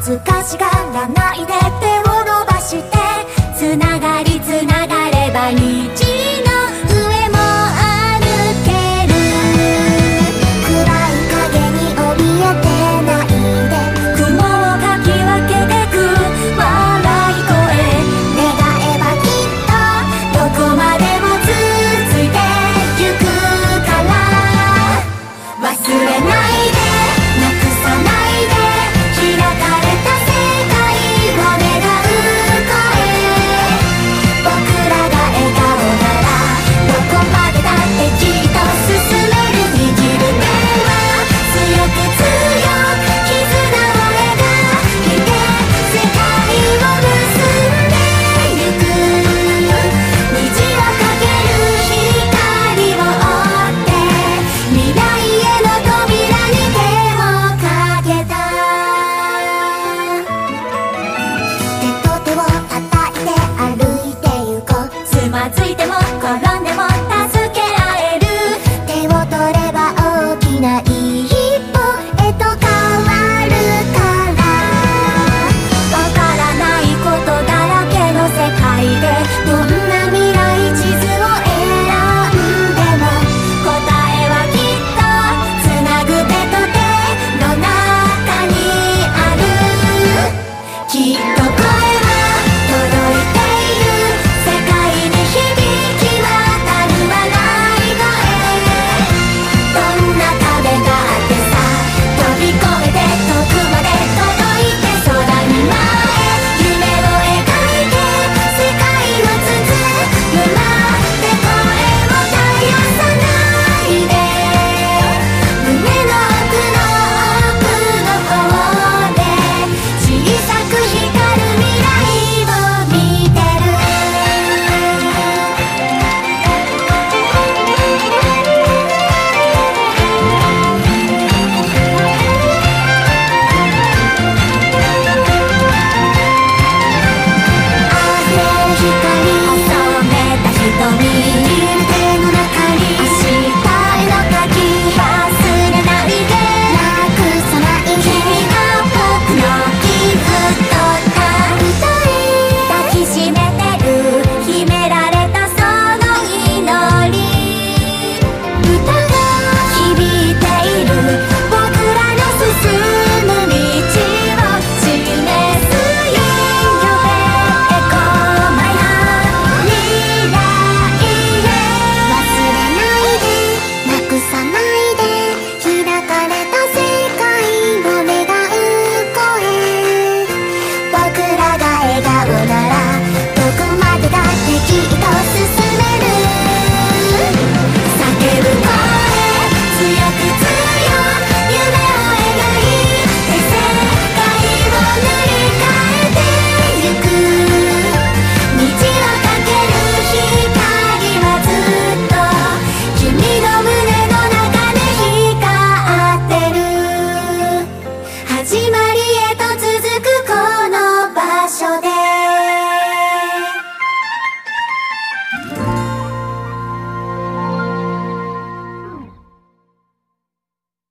恥ずかしがらないで手を